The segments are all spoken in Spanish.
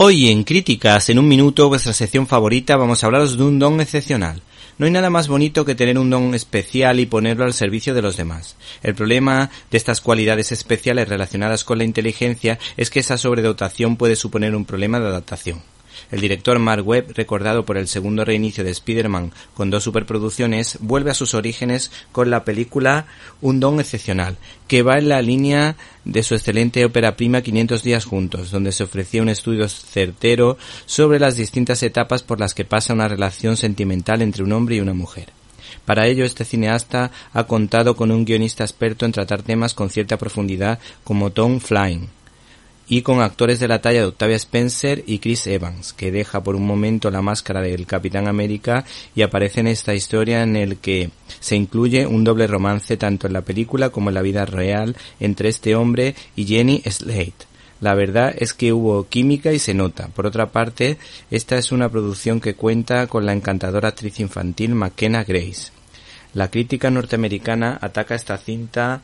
Hoy en Críticas, en un minuto, vuestra sección favorita, vamos a hablaros de un don excepcional. No hay nada más bonito que tener un don especial y ponerlo al servicio de los demás. El problema de estas cualidades especiales relacionadas con la inteligencia es que esa sobredotación puede suponer un problema de adaptación. El director Mark Webb, recordado por el segundo reinicio de Spider-Man con dos superproducciones, vuelve a sus orígenes con la película Un don excepcional, que va en la línea de su excelente ópera prima 500 días juntos, donde se ofrecía un estudio certero sobre las distintas etapas por las que pasa una relación sentimental entre un hombre y una mujer. Para ello, este cineasta ha contado con un guionista experto en tratar temas con cierta profundidad como Tom Flying, y con actores de la talla de Octavia Spencer y Chris Evans, que deja por un momento la máscara del Capitán América y aparece en esta historia en el que se incluye un doble romance tanto en la película como en la vida real entre este hombre y Jenny Slate. La verdad es que hubo química y se nota. Por otra parte, esta es una producción que cuenta con la encantadora actriz infantil McKenna Grace. La crítica norteamericana ataca esta cinta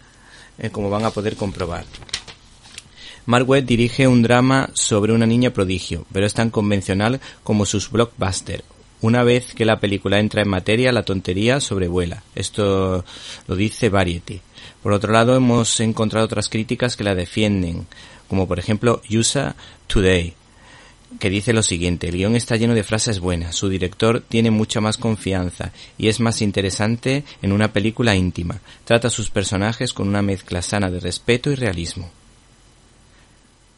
eh, como van a poder comprobar. Mark dirige un drama sobre una niña prodigio, pero es tan convencional como sus blockbusters. Una vez que la película entra en materia, la tontería sobrevuela. Esto lo dice Variety. Por otro lado, hemos encontrado otras críticas que la defienden, como por ejemplo USA Today, que dice lo siguiente, el guion está lleno de frases buenas, su director tiene mucha más confianza y es más interesante en una película íntima, trata a sus personajes con una mezcla sana de respeto y realismo.